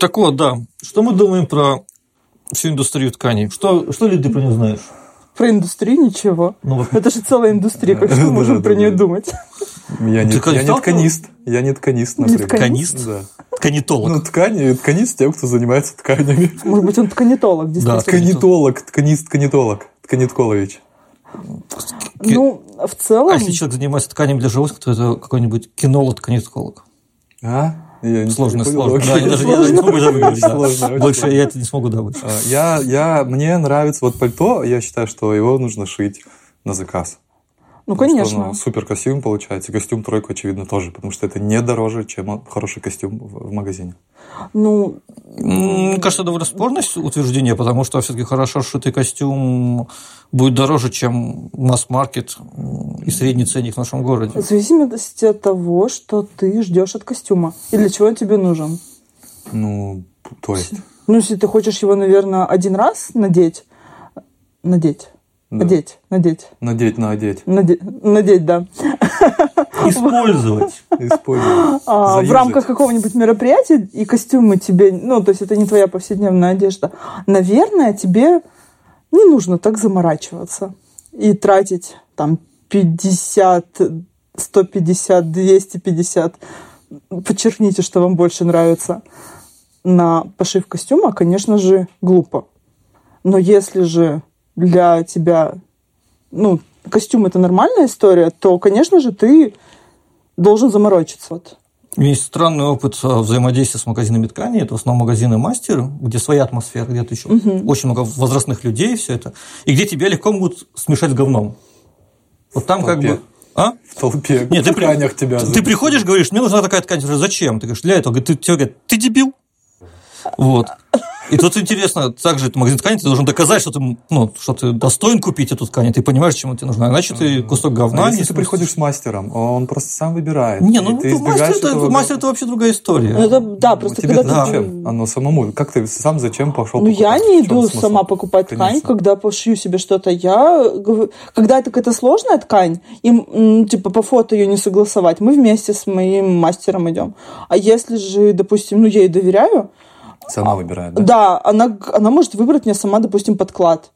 Так вот, да. Что мы думаем про всю индустрию тканей? Что, что ли ты про нее знаешь? Про индустрию ничего. Ну, Это же целая индустрия, как что мы можем Да, про да, нее да. думать? Я не, я не тканист. Я не тканист, Не например. тканист? тканист? Да. Тканитолог. Ну, ткани, тканист тем, кто занимается тканями. Может быть, он тканитолог, действительно. Тканитолог, тканист, тканитолог. Тканитколович. Ну, в целом... а если человек занимается тканями для животных, то это какой-нибудь кинолог-тканитолог. А? Я Сложно, сложно. Да, Окей. я даже я не смогу это выговорить. да. Сложно, очень Больше сложно. я это не смогу добыть. А, Я, я, мне нравится вот пальто, я считаю, что его нужно шить на заказ. Ну, конечно. супер костюм получается. Костюм тройку, очевидно, тоже, потому что это не дороже, чем хороший костюм в, магазине. Ну, Мне кажется, довольно спорное утверждение, потому что все-таки хорошо сшитый костюм будет дороже, чем масс-маркет и средний ценник в нашем городе. в зависимости от того, что ты ждешь от костюма. И для чего он тебе нужен. Ну, то есть. Ну, если ты хочешь его, наверное, один раз надеть, надеть, Да. надеть, надеть, Надеть на одеть. наде- надеть, да, Использовать. Использовать. А, в рамках какого-нибудь мероприятия, и костюмы тебе, ну, то есть это не твоя повседневная одежда, наверное, тебе не нужно так заморачиваться и тратить там 50, 150, 250, подчеркните, что вам больше нравится, на пошив костюма, конечно же, глупо. Но если же для тебя, ну, костюм это нормальная история, то, конечно же, ты должен заморочиться. Вот. У меня есть странный опыт а, взаимодействия с магазинами ткани. Это в основном магазины мастер, где своя атмосфера, где-то еще очень много возрастных людей, все это. И где тебя легко могут смешать с говном. Вот там В как бы... А? В толпе. Нет, ты, тканях тебя. ты зовут. приходишь, говоришь, мне нужна такая ткань. Зачем? Ты говоришь, для этого. Ты, тебе говорят, ты дебил. Вот. И тут интересно, также это магазин ткани, ты должен доказать, что ты, ну, что ты достоин купить эту ткань, и ты понимаешь, чему тебе нужна. Иначе ты кусок говна. А если не ты приходишь с мастером, он просто сам выбирает. Не, ну ты мастер, избегаешь это, этого мастер это вообще другая история. Ну, это, да, просто тебе когда ты... зачем? Оно самому. Как ты сам зачем пошел? Ну, я покупать? не В чем иду смысл? сама покупать ткань, Конечно. когда пошью себе что-то. Я говорю- когда это какая-то сложная ткань, и типа по фото ее не согласовать, мы вместе с моим мастером идем. А если же, допустим, ну я ей доверяю, Сама выбирает, да? да, она, она может выбрать мне сама, допустим, подклад.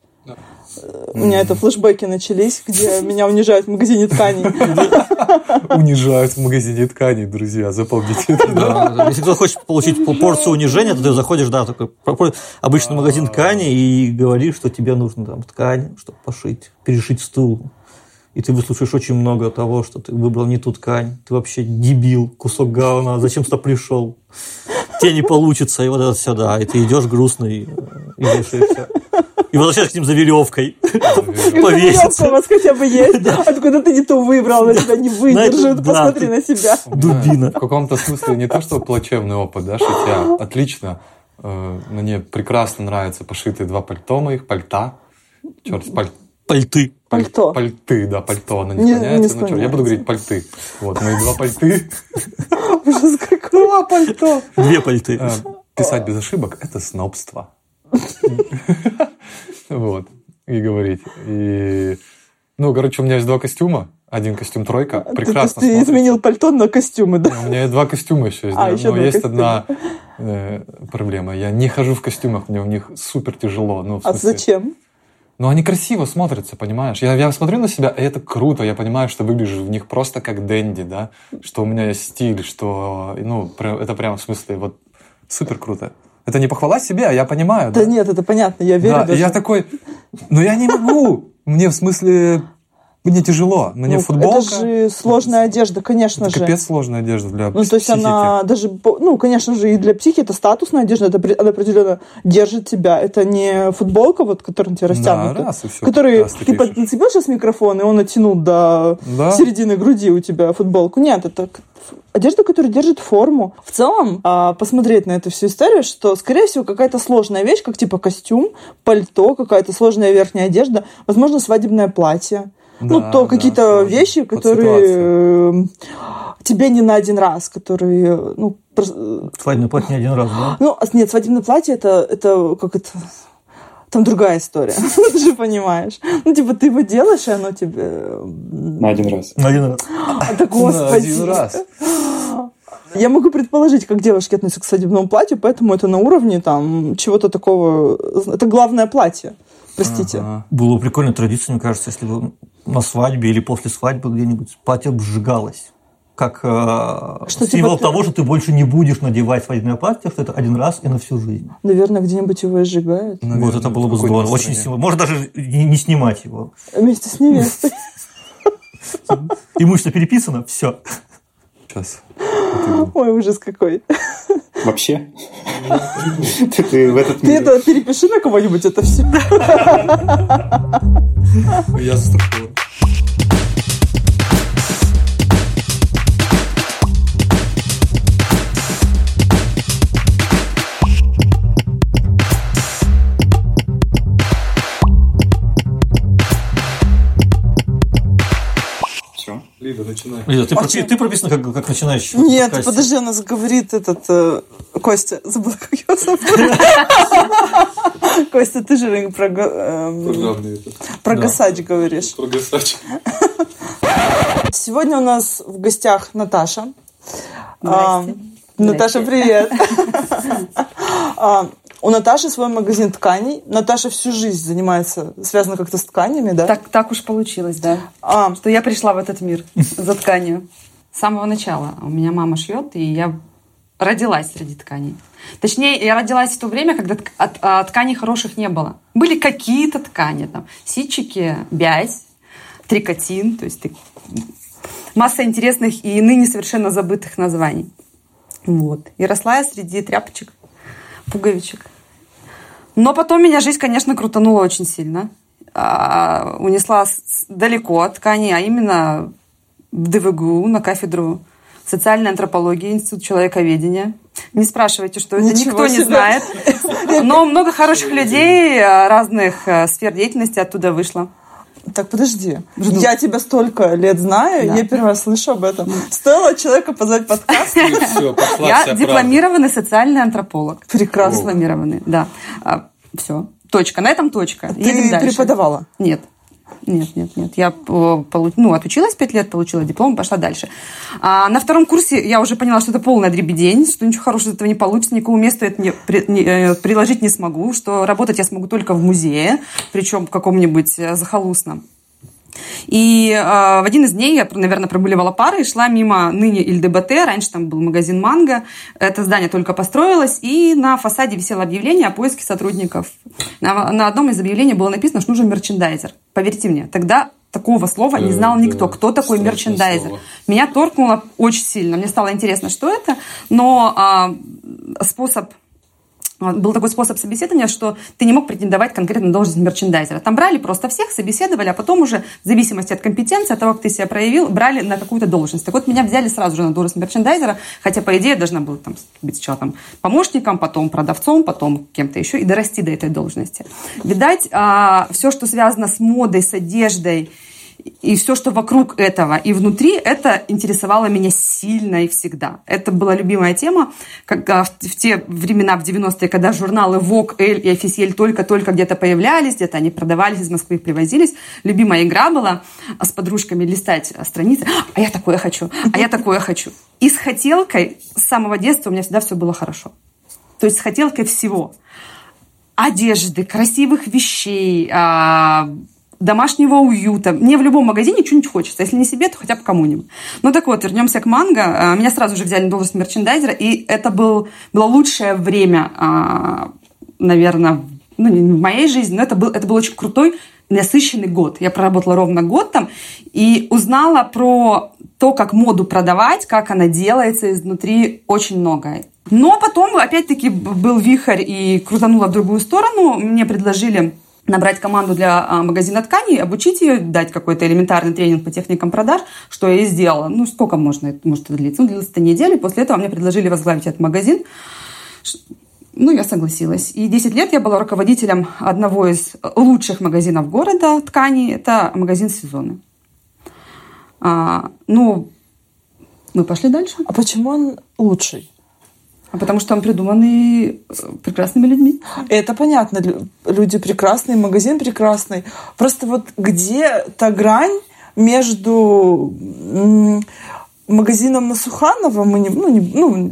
У меня это флешбеки начались, где меня унижают в магазине тканей. Унижают в магазине тканей, друзья, запомните это. Если кто хочет получить по- порцию унижения, то ты заходишь, да, такой обычный магазин ткани и говоришь, что тебе нужно там ткань, чтобы пошить, перешить стул. И ты выслушаешь очень много того, что ты выбрал не ту ткань, ты вообще дебил, кусок говна, зачем сюда пришел? Тебе не получится, и вот это все, да. И ты идешь грустный, и вешаешься. И возвращаешься к ним за веревкой. Веревка у Повеситься. вас хотя бы есть. Откуда ты не ту выбрал, она тебя не выдержит. Посмотри на себя. Дубина. В каком-то смысле не то, что плачевный опыт, да, шитья. Отлично. Э, Мне прекрасно нравятся пошитые два пальто моих, пальта. Черт, паль- Пальты. Пальто. Пальты, да, пальто, оно не Не- склоняется. не ну, чё, я буду говорить пальты. Вот, мои два пальты. Ужас какой. Два пальто. Две пальты. Э, Писать без ошибок – это снобство. Вот. И говорить. И... Ну, короче, у меня есть два костюма. Один костюм тройка. Ты- Прекрасно Ты смотрится. изменил пальто на костюмы, да? У меня есть два костюма еще есть. А, да. еще Но два есть костюма. одна э, проблема. Я не хожу в костюмах, мне в них супер тяжело. Ну, в А смысле- зачем? Ну, они красиво смотрятся, понимаешь? Я, я смотрю на себя, и это круто. Я понимаю, что выгляжу в них просто как Дэнди, да? Что у меня есть стиль, что... Ну, это прям в смысле вот супер круто. Это не похвала себе, а я понимаю, да? Да нет, это понятно, я верю Да, даже. я такой, ну я не могу. Мне в смысле, мне тяжело. Мне Ну, футболка. Это же сложная одежда, конечно это же. капец сложная одежда для Ну, то есть психики. она даже, ну, конечно же, и для психики это статусная одежда, это она определенно держит тебя. Это не футболка, вот, которая на тебя растянута. раз, и всё, который раз ты нацепил сейчас микрофон, и он оттянул до Да. середины груди у тебя футболку. Нет, это одежда, которая держит форму. В целом, а, посмотреть на эту всю историю, что, скорее всего, какая-то сложная вещь, как типа костюм, пальто, какая-то сложная верхняя одежда, возможно, свадебное платье. Ну, Да, то да, какие-то вещи, которые э, тебе не на один раз, которые, ну, Свадебный платье не один раз, да? ну, а, нет, свадебное платье это, это как это. Там другая история. Ты же понимаешь. Ну, типа, ты его делаешь, и оно тебе... На один раз. На один раз. А, да На господи. один раз. Я могу предположить, как девушки относятся к свадебному платью, поэтому это на уровне там чего-то такого... Это главное платье. Простите. Ага. Было бы прикольной традицией, мне кажется, если бы на свадьбе или после свадьбы где-нибудь платье бы сжигалось. Как э, Что, символ типа ты- того, что ты больше не будешь надевать свадебное платье, что это один раз и на всю жизнь. Наверное, где-нибудь его и сжигают. Наверное, вот это было бы здорово. Очень символ. Можно даже не, не снимать его. Вместе с невестой. Имущество переписано, все. Сейчас. Ой, ужас какой. Вообще? Ты ты в этот Ты мир. это перепиши на кого-нибудь это все. Я за начинай. Лиза, ты, пропи- ты прописана как, как начинающий. Нет, подкастер. подожди, у нас говорит этот э, Костя. Забыла, как его зовут. Костя, ты же про, эм, это. про гасач говоришь. Про гасач. Сегодня у нас в гостях Наташа. Здрасте. А, Наташа, привет. У Наташи свой магазин тканей. Наташа всю жизнь занимается, связана как-то с тканями, да? Так, так уж получилось, да. А, Что я пришла в этот мир за тканью. С самого начала. У меня мама шьет, и я родилась среди тканей. Точнее, я родилась в то время, когда от- а, тканей хороших не было. Были какие-то ткани, там, ситчики, бязь, трикотин, то есть ты- масса интересных и ныне совершенно забытых названий. Вот. И росла я среди тряпочек, пуговичек. Но потом меня жизнь, конечно, крутанула очень сильно. А, унесла далеко от ткани, а именно в ДВГУ на кафедру социальной антропологии, Институт человековедения. Не спрашивайте, что это, Ничего никто не себе. знает. Но много хороших людей э, разных э, сфер деятельности оттуда вышло. Так, подожди. Я тебя столько лет знаю, Да. я первый раз слышу об этом. Стоило человека позвать подкаст. Я дипломированный социальный антрополог. Прекрасно. Дипломированный, да. все. Точка. На этом точка. Ты Едем дальше. преподавала? Нет. Нет, нет, нет. Я э, полу- ну, отучилась пять лет, получила диплом, пошла дальше. А на втором курсе я уже поняла, что это полная дребедень, что ничего хорошего из этого не получится, никакому месту это не, при- не, э, приложить не смогу, что работать я смогу только в музее, причем каком-нибудь э, захолустном. И э, в один из дней я, наверное, прогуливала пары и шла мимо ныне ИЛДБТ. Раньше там был магазин «Манго». Это здание только построилось. И на фасаде висело объявление о поиске сотрудников. На, на одном из объявлений было написано, что нужен мерчендайзер. Поверьте мне, тогда такого слова не Э, знал никто. Кто такой страшное мерчендайзер? слово. Меня торкнуло очень сильно. Мне стало интересно, что это. Но а, способ был такой способ собеседования, что ты не мог претендовать конкретно на должность мерчендайзера. Там брали просто всех, собеседовали, а потом уже в зависимости от компетенции, от того, как ты себя проявил, брали на какую-то должность. Так вот, меня взяли сразу же на должность мерчендайзера, хотя, по идее, я должна была там, быть сначала там, помощником, потом продавцом, потом кем-то еще и дорасти до этой должности. Видать, все, что связано с модой, с одеждой, и все, что вокруг этого и внутри, это интересовало меня сильно и всегда. Это была любимая тема, как а, в, в те времена, в 90-е, когда журналы Vogue, Elle и Officiel только-только где-то появлялись, где-то они продавались, из Москвы привозились. Любимая игра была а, с подружками листать а, страницы. А я такое хочу, а я такое хочу. И с хотелкой с самого детства у меня всегда все было хорошо. То есть с хотелкой всего одежды, красивых вещей, а, домашнего уюта. Мне в любом магазине что-нибудь хочется. Если не себе, то хотя бы кому-нибудь. Ну так вот, вернемся к манго. А, Меня сразу же взяли на должность мерчендайзера, и это был, было лучшее время, а, наверное, ну, не в моей жизни, но это был, это был очень крутой, насыщенный год. Я проработала ровно год там и узнала про то, как моду продавать, как она делается изнутри, очень многое. Но потом, опять-таки, был вихрь и крутанула в другую сторону. Мне предложили набрать команду для а, магазина тканей, обучить ее, дать какой-то элементарный тренинг по техникам продаж, что я и сделала. Ну, сколько можно, это может длиться? Ну, длилось это неделю. После этого мне предложили возглавить этот магазин. Ну, я согласилась. И 10 лет я была руководителем одного из лучших магазинов города тканей. Это магазин «Сезоны». А, ну, мы пошли дальше. А почему он лучший? А потому что он придуманный э, прекрасными людьми. Это понятно. лю- Люди прекрасные, магазин прекрасный. Просто вот где та грань между магазином Суханова, мы не, ну, не, ну,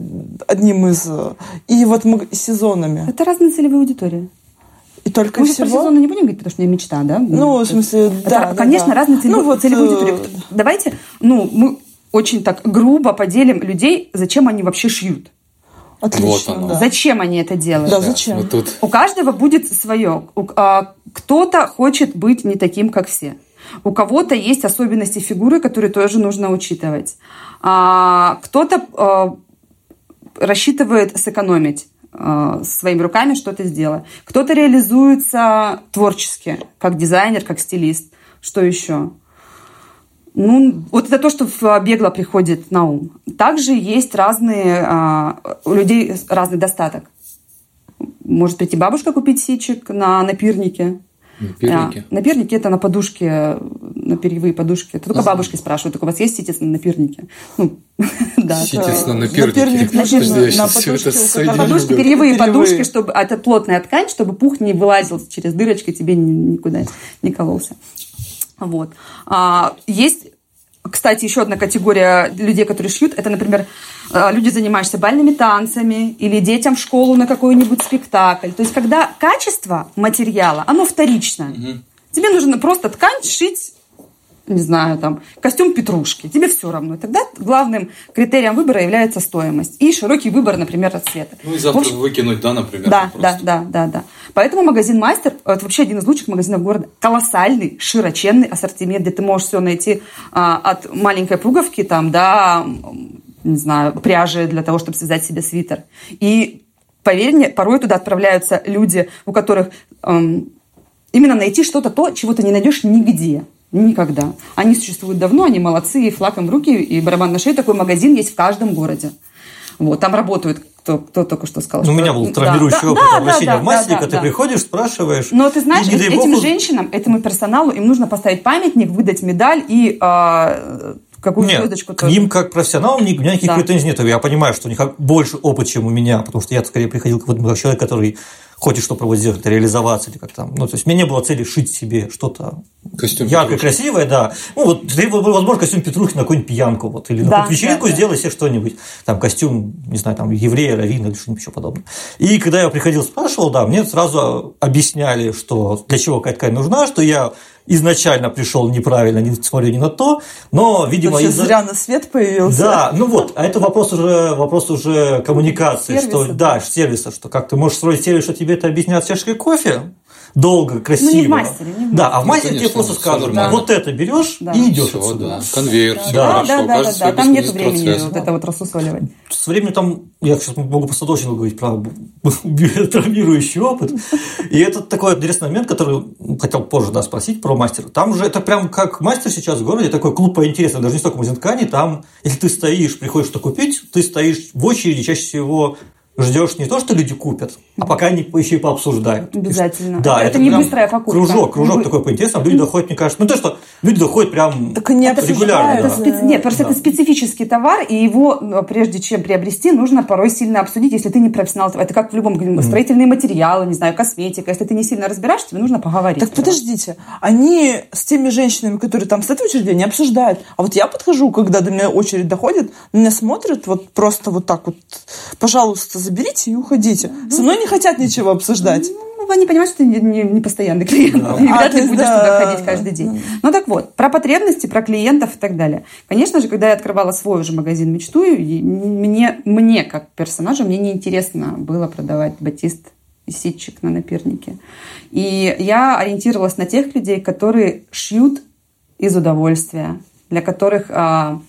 одним из... э, И вот сезонами. Это разные целевые аудитории. И только Мы же про всего... сезоны не будем говорить, потому что у меня мечта, да? Ну, в смысле, Это, да, да, конечно, да. разные целевые, Ну, вот, целевые э, аудитории. Давайте, ну, мы очень так грубо поделим людей, зачем они вообще шьют. Отлично, Вот оно. да. Зачем они это делают? Да, зачем? Вот тут У каждого будет свое. А, Кто-то хочет быть не таким, как все. У кого-то есть особенности фигуры, которые тоже нужно учитывать. А, Кто-то а, рассчитывает сэкономить своими руками что-то сделать. Кто-то реализуется творчески, как дизайнер, как стилист. Что еще? Ну, вот это то, что в- бегло приходит на ум. Также есть разные, а, у людей разный достаток. Может прийти бабушка купить ситчик на напирнике. пирники. Да. Напирники это на подушке, на перьевые подушки. Это только бабушки спрашивают, только у вас есть ситец на напирнике? Ну, да. Ситец на напирнике. на подушке, перьевые подушки, чтобы а это плотная ткань, чтобы пух не вылазил через дырочки, тебе ни- никуда не кололся. Вот. А, есть, кстати, еще одна категория людей, которые шьют. Это, например, а, люди, занимающиеся бальными танцами или детям в школу на какой-нибудь спектакль. То есть, когда качество материала, оно вторично. Тебе нужно просто ткань шить не знаю, там, костюм петрушки. Тебе все равно. Тогда главным критерием выбора является стоимость и широкий выбор, например, цвета. Ну и завтра общем, выкинуть, да, например. да, да, да, да, да. Поэтому магазин Мастер это вообще один из лучших магазинов города. Колоссальный, широченный ассортимент, где ты можешь все найти а, от маленькой пуговки там м, не знаю, пряжи для того, чтобы связать себе свитер. И поверь мне, порой туда отправляются люди, у которых эм, именно найти что-то то, чего ты не найдешь нигде. Никогда. Они существуют давно, они молодцы, и флаг им в руки, и барабан на шею. Такой магазин есть в каждом городе. Вот, там работают, кто, кто только что сказал. Ну, у что- меня был Да, травмирующий да, опыт да, обращения да, в мастер, да, да. ты приходишь, спрашиваешь. Но ты знаешь, и, этим бог, женщинам, этому персоналу, им нужно поставить памятник, выдать медаль и а, какую Нет, звездочку к тоже. ним как профессионалам у никаких Да. претензий нет. Я понимаю, что у них больше опыт, чем у меня, потому что я скорее приходил как, вот, как человек, который хочет что-то вот сделать, реализоваться или как там. Ну, то есть, у меня не было цели шить себе что-то Костюм яркое, Петрушки. красивое, да. Ну, вот, ты, возможно, костюм Петрухи на какую-нибудь пьянку, вот, или на Да, какую-то вечеринку да, да. сделай себе что-нибудь, там, костюм, не знаю, там, еврея, равина или что-нибудь еще подобное. И когда я приходил, спрашивал, да, мне сразу объясняли, что для чего какая ткань нужна, что я изначально пришел неправильно, не смотрю ни на то, но, видимо, Вообще из-за- зря на свет появился. да, ну вот, а это вопрос уже, вопрос уже коммуникации, Сервиса, что, да. да, сервиса, что как ты можешь строить сервис, что тебе это объяснят чашкой кофе, долго, красиво. Ну, не в мастере, не в Да, а в Ну, мастере тебе конечно, просто всё скажут, нормально. вот это берешь Да. и идешь Все, отсюда. да. Конвейер, все Да, хорошо. да, да, да, каждый да, свой там нет времени процесс. вот это вот рассусоливать. С временем там, я сейчас могу просто точно говорить про травмирующий опыт. И это такой интересный момент, который хотел позже да, спросить про мастера. Там же это прям как мастер сейчас в городе, такой клуб по интересам, даже не столько магазин ткани, там, если ты стоишь, приходишь что купить, ты стоишь в очереди, чаще всего ждешь не то, что люди купят, а пока они еще и пообсуждают. Обязательно. Да, Это это, не прям быстрая покупка. Кружок, кружок вы- такой по интересам, люди доходят, мне кажется, ну то, что люди доходят прям Так Это регулярно, это да. специ- Нет, просто Да. это специфический товар, и его, ну, прежде чем приобрести, нужно порой сильно обсудить, если ты не профессионал. Это как в любом строительные материалы, не знаю, косметика. Если ты не сильно разбираешься, тебе нужно поговорить. Так подождите, они с теми женщинами, которые там с этой очереди, они обсуждают. А вот я подхожу, когда до меня очередь доходит, на меня смотрят вот просто вот так вот, пожалуйста, заберите и уходите. Со мной не хотят ничего обсуждать. Ну, они понимают, что ты не, не- не постоянный клиент. А, вряд то ли есть, будешь да. туда ходить каждый день. Ну так вот, про потребности, про клиентов и так далее. Конечно же, когда я открывала свой уже магазин «Мечту», мне, мне как персонажу, мне неинтересно было продавать батист и ситчик на напирнике. И я ориентировалась на тех людей, которые шьют из удовольствия, для которых а,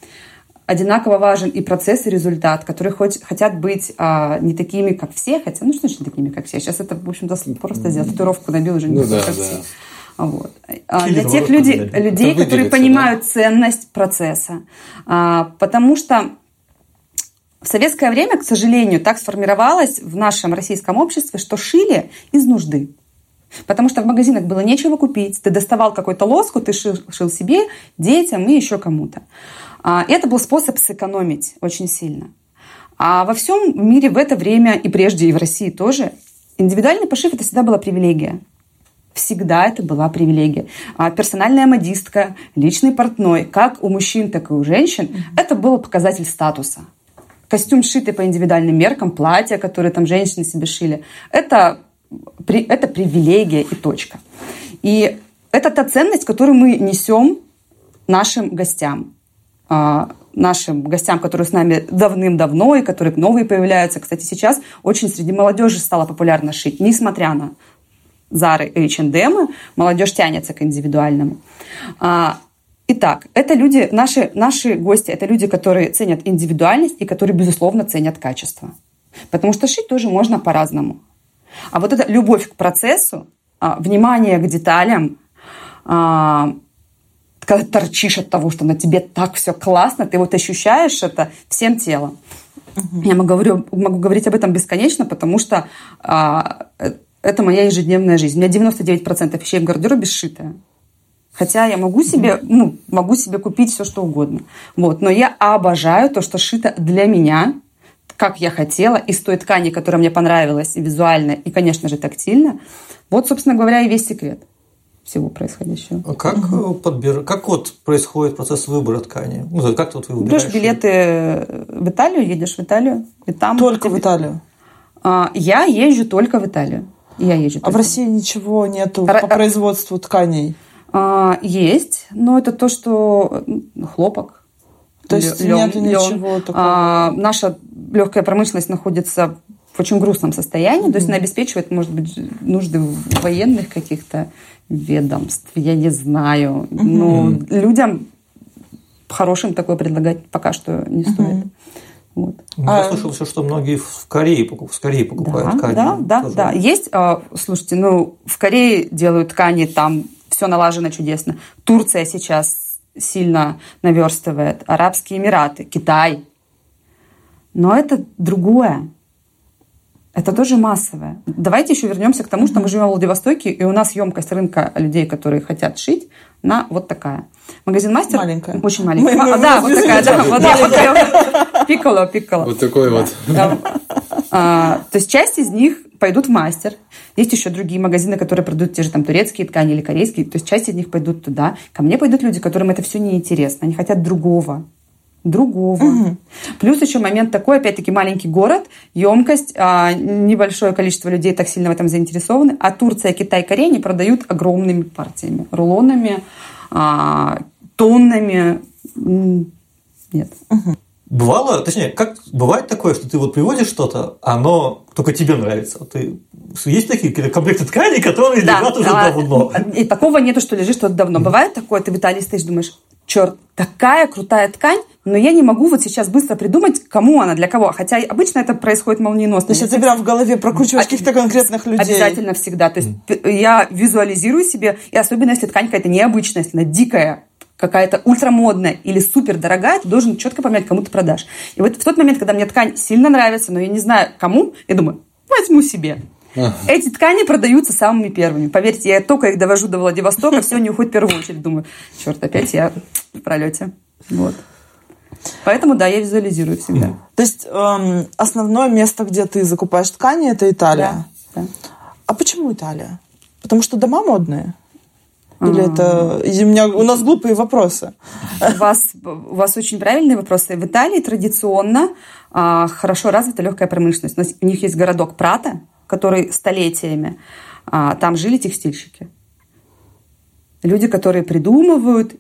одинаково важен и процесс, и результат, которые хоть, хотят быть а, не такими, как все, хотя, ну что значит не такими, как все? Сейчас это, в общем-то, просто сделать. Татуировку набил уже не Ну да, как да. все. Вот. А Для тех людей, людей которые понимают ценность процесса. А, Потому что в советское время, к сожалению, так сформировалось в нашем российском обществе, что шили из нужды. Потому что в магазинах было нечего купить. Ты доставал какой-то лоску, ты шил, шил себе, детям и еще кому-то. А, Это был способ сэкономить очень сильно. А во всем мире в это время, и прежде, и в России тоже, индивидуальный пошив – это всегда была привилегия. Всегда это была привилегия. А персональная модистка, личный портной, как у мужчин, так и у женщин, это был показатель статуса. Костюм, сшитый по индивидуальным меркам, платья, которые там женщины себе шили, это, это привилегия и точка. И это та ценность, которую мы несем нашим гостям. А, нашим гостям, которые с нами давным-давно и которые новые появляются. Кстати, сейчас очень среди молодежи стало популярно шить, несмотря на Зары и H&M, молодежь тянется к индивидуальному. А, итак, это люди, наши, наши гости, это люди, которые ценят индивидуальность и которые, безусловно, ценят качество. Потому что шить тоже можно по-разному. А вот эта любовь к процессу, а, внимание к деталям, когда торчишь от того, что на тебе так все классно, ты вот ощущаешь это всем телом. Угу. Я могу, говорю, могу говорить об этом бесконечно, потому что а, это моя ежедневная жизнь. У меня 99% вещей в гардеробе сшитая. Хотя я могу себе, ну, могу себе купить все, что угодно. Вот. Но я обожаю то, что шито для меня, как я хотела, из той ткани, которая мне понравилась и визуально, и, конечно же, тактильно. Вот, собственно говоря, и весь секрет всего происходящего. А как, угу. подбир... как вот происходит процесс выбора ткани? Ну, как вот вы выбираешь? Берешь билеты в Италию, едешь в Италию, и там... Только тебе... в Италию? А, я езжу только в Италию. Я езжу. А в России ничего нету Р... по производству тканей? А, есть, но это то, что хлопок. То есть лен, нету ничего такого? А, наша легкая промышленность находится в очень грустном состоянии, mm-hmm. то есть она обеспечивает, может быть, нужды военных каких-то ведомств, я не знаю. Mm-hmm. Но людям хорошим такое предлагать пока что не стоит. Mm-hmm. Вот. Ну, я а, слышал еще, что многие в Корее, в Корее покупают да, ткани. Да, да, тоже. да. Есть, а, слушайте, ну, в Корее делают ткани, там все налажено чудесно. Турция сейчас сильно наверстывает. Арабские Эмираты, Китай. Но это другое. Это тоже массовое. Давайте еще вернемся к тому, что мы живем в Владивостоке, и у нас емкость рынка людей, которые хотят шить, на вот такая. Магазин Мастер? Маленькая. Очень маленькая. Мы, мы, да, вот такая, да. Вот, вот пикколо, пикколо. Вот такой вот. А, то есть часть из них пойдут в мастер. Есть еще другие магазины, которые продают те же там турецкие ткани или корейские. То есть часть из них пойдут туда. Ко мне пойдут люди, которым это все неинтересно. Они хотят другого другого. Угу. Плюс еще момент такой, опять-таки, маленький город, емкость, а, небольшое количество людей так сильно в этом заинтересованы, а Турция, Китай, Корея не продают огромными партиями, рулонами, а, тоннами. Нет. Угу. Бывало, точнее, как бывает такое, что ты вот приводишь что-то, оно только тебе нравится. Ты есть такие комплекты тканей, которые да, лежат уже да, давно. И такого нету, что лежит что-то давно. Бывает такое, ты в Италии стоишь, думаешь, черт, такая крутая ткань, но я не могу вот сейчас быстро придумать, кому она, для кого. Хотя обычно это происходит молниеносно. То есть ты прям в голове прокручиваешь а, каких-то конкретных людей? Обязательно всегда. То есть я визуализирую себе, и особенно если ткань какая-то необычная, если она дикая, какая-то ультрамодная или супер дорогая, ты должен четко поменять, кому ты продашь. И вот в тот момент, когда мне ткань сильно нравится, но я не знаю кому, я думаю, возьму себе. Эти ткани продаются самыми первыми. Поверьте, я только их довожу до Владивостока, все не уходит в первую очередь. Думаю, черт, опять я в пролете. Вот. Поэтому, да, я визуализирую всегда. То есть эм, основное место, где ты закупаешь ткани, это Италия? Да. да. А почему Италия? Потому что дома модные? Или это... И у, меня, у нас глупые вопросы. У вас, у вас очень правильные вопросы. В Италии традиционно а, хорошо развита легкая промышленность. У, нас, у них есть городок Прата, который столетиями, а, там жили текстильщики. Люди, которые придумывают,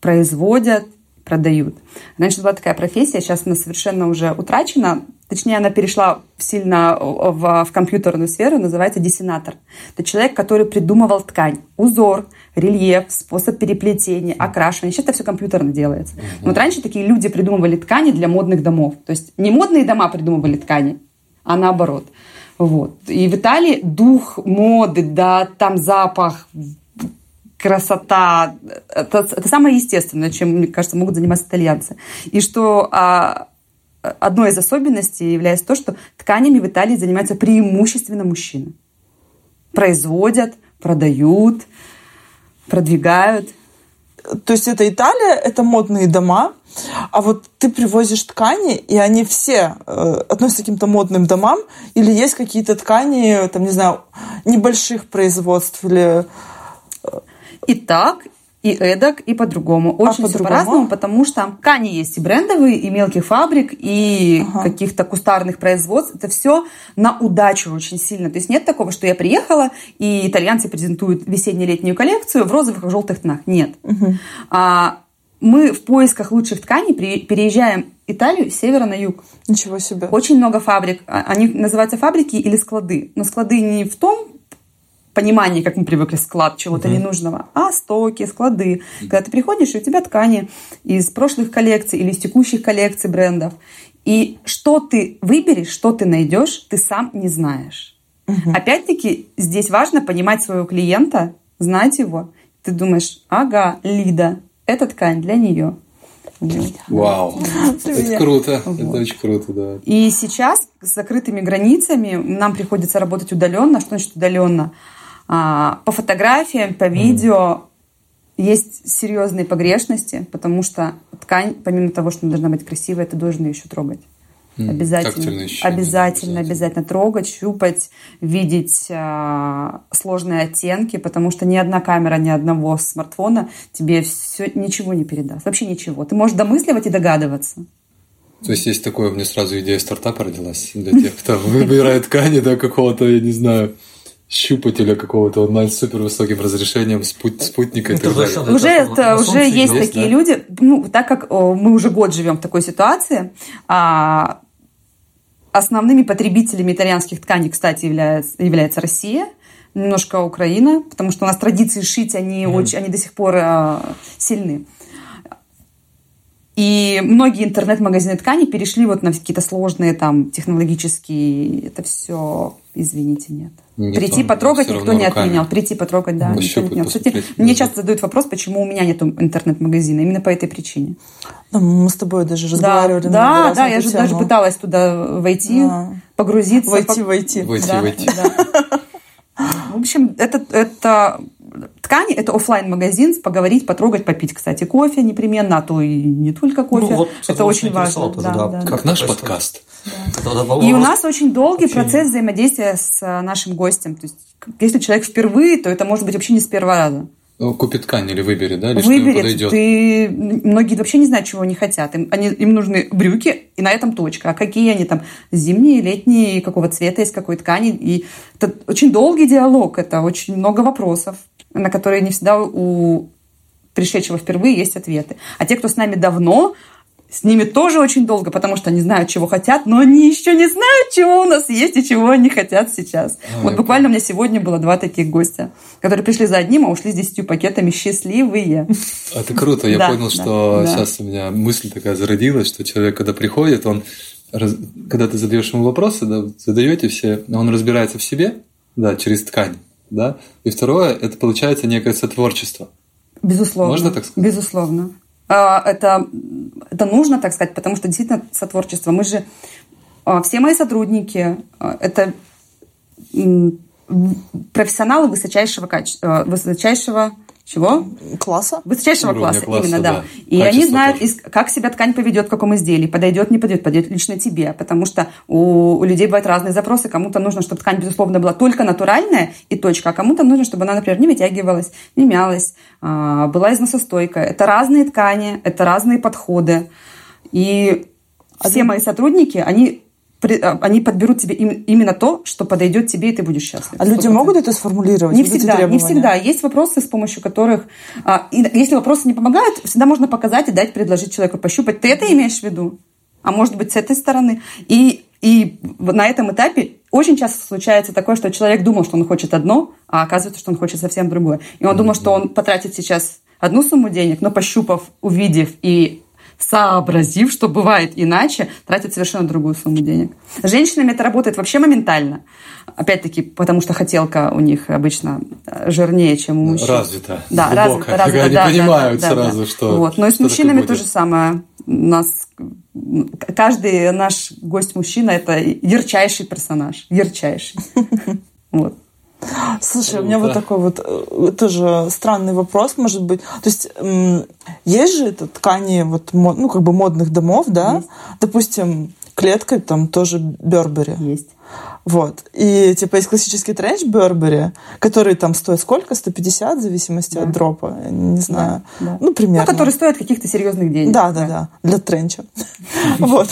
производят, продают. Раньше была такая профессия, сейчас она совершенно уже утрачена. Точнее, она перешла сильно в, в компьютерную сферу, называется диссенатор. Это человек, который придумывал ткань, узор, рельеф, способ переплетения, окрашивания. Сейчас это все компьютерно делается. Но вот раньше такие люди придумывали ткани для модных домов. То есть не модные дома придумывали ткани, а наоборот. Вот. И в Италии дух моды, да, там запах, красота, это, это самое естественное, чем, мне кажется, могут заниматься итальянцы. И что а, одной из особенностей является то, что тканями в Италии занимаются преимущественно мужчины. Производят, продают, продвигают. то есть это Италия, это модные дома, а вот ты привозишь ткани, и они все э, относятся к каким-то модным домам, или есть какие-то ткани, там, не знаю, небольших производств, или... И так, и эдак, и по-другому. А Очень все по-другому? по-разному, потому что ткани есть и брендовые, и мелких фабрик, и Ага. каких-то кустарных производств. Это все на удачу очень сильно. То есть нет такого, что я приехала, и итальянцы презентуют весенне-летнюю коллекцию в розовых и желтых тонах. Нет. А, мы в поисках лучших тканей переезжаем Италию с севера на юг. Ничего себе. Очень много фабрик. А- Они называются фабрики или склады. Но склады не в том понимании, как мы привыкли, склад чего-то ненужного, а стоки, склады. Когда ты приходишь, и у тебя ткани из прошлых коллекций или из текущих коллекций брендов. И что ты выберешь, что ты найдешь, ты сам не знаешь. Опять-таки, здесь важно понимать своего клиента, знать его. Ты думаешь, ага, Лида, эта ткань для нее. Вау. Это круто. Это Вот. очень круто, да. И сейчас с закрытыми границами нам приходится работать удаленно. Что значит удаленно? А, По фотографиям, по видео есть серьезные погрешности, потому что ткань, помимо того, что она должна быть красивой, ты должен ее еще трогать. Обязательно, обязательно, обязательно. обязательно трогать, щупать, видеть а, сложные оттенки, потому что ни одна камера, ни одного смартфона тебе все, ничего не передаст, вообще ничего. Ты можешь домысливать и догадываться. То есть есть такое, у меня сразу идея стартапа родилась для тех, кто выбирает ткани до какого-то, я не знаю, щупателя какого-то онлайн с супер высоким разрешением, спут- спутника и Это так далее. что-то уже это уже солнце есть есть, такие да? люди, ну так как о, мы уже год живем в такой ситуации, а, основными потребителями итальянских тканей, кстати, является, является Россия, немножко Украина, потому что у нас традиции шить они очень, они до сих пор а, сильны. И многие интернет-магазины тканей перешли вот на какие-то сложные там технологические, это все, извините, нет. Не Прийти потрогать никто не руками. отменял. Прийти потрогать, да, никто не отменял. Кстати, мне да. часто задают вопрос, почему у меня нет интернет-магазина. Именно по этой причине. Да, мы с тобой даже Да, разговаривали. да, раз да, на я же даже пыталась туда войти, Да. погрузиться. Войти, пог- войти. Войти, Да, войти. да. В общем, это, это ткани, это оффлайн магазин поговорить, потрогать, попить, кстати, кофе непременно, а то и не только кофе. Ну, вот, кстати, это очень важно. тоже, да, да, да, как Как наш подкаст. Это И у нас очень долгий общения. процесс взаимодействия с э, нашим гостем. То есть, если человек впервые, то это может быть вообще не с первого раза. Ну, Купи ткань или выбери, да, или что Выберет. подойдет. Ты... Многие вообще не знают, чего они хотят. Им, они, им нужны брюки, и на этом точка. А какие они там? Зимние, летние, какого цвета, из какой ткани. И это очень долгий диалог, это очень много вопросов, на которые не всегда у пришедшего впервые есть ответы. А те, кто с нами давно, с ними тоже очень долго, потому что они знают, чего хотят, но они еще не знают, чего у нас есть и чего они хотят сейчас. А, вот буквально у меня сегодня было два таких гостя, которые пришли за одним, а ушли с десятью пакетами счастливые. Это круто. Я Да, понял, да, что да. сейчас у меня мысль такая зародилась, что человек, когда приходит, он, когда ты задаешь ему вопросы, да, задаете все, он разбирается в себе, да, через ткань, да. И второе, это получается некое сотворчество. Безусловно. Можно так сказать? Безусловно. А, Это, это нужно так сказать, потому что действительно сотворчество. Мы же, а, все мои сотрудники, а, это профессионалы высочайшего качества, высочайшего чего? Класса? Высочайшего Уровня класса, класса, именно, да. да. И Качество они знают, тоже. как себя ткань поведет в каком изделии, подойдет, не подойдет, подойдет лично тебе, потому что у, у людей бывают разные запросы. Кому-то нужно, чтобы ткань, безусловно, была только натуральная и точка, а кому-то нужно, чтобы она, например, не вытягивалась, не мялась, а, была износостойкая. Это разные ткани, это разные подходы. И все мои сотрудники, они а, они подберут тебе им- именно то, что подойдет тебе, и ты будешь счастлив. А люди 100%. могут это сформулировать? Не всегда, не всегда. Есть вопросы, с помощью которых... а, и если вопросы не помогают, всегда можно показать и дать, предложить человеку пощупать. Ты это имеешь в виду? А может быть, с этой стороны? И, и на этом этапе очень часто случается такое, что человек думал, что он хочет одно, а оказывается, что он хочет совсем другое. И он думал, что он потратит сейчас одну сумму денег, но пощупав, увидев и сообразив, что бывает иначе, тратит совершенно другую сумму денег. С женщинами это работает вообще моментально. Опять-таки, потому что хотелка у них обычно э, жирнее, чем у мужчин. Развито. Да, глубоко. развито, Они да, понимают да, да, сразу, да. что Вот. Но и с мужчинами то же самое. У нас каждый наш гость-мужчина – это ярчайший персонаж. Ярчайший. Вот. Слушай, у меня вот такой вот э, тоже странный вопрос, может быть. То есть есть же это ткани вот ну как бы модных домов, да? Есть. Допустим, клетка там тоже Бербери. Есть. Вот. И типа есть классический тренч Бербери, который там стоит сколько? 150 в зависимости Да. от дропа. Я не знаю. да. Ну, примерно. Ну, который стоит каких-то серьезных денег. Да, да, да. Для тренча. Вот.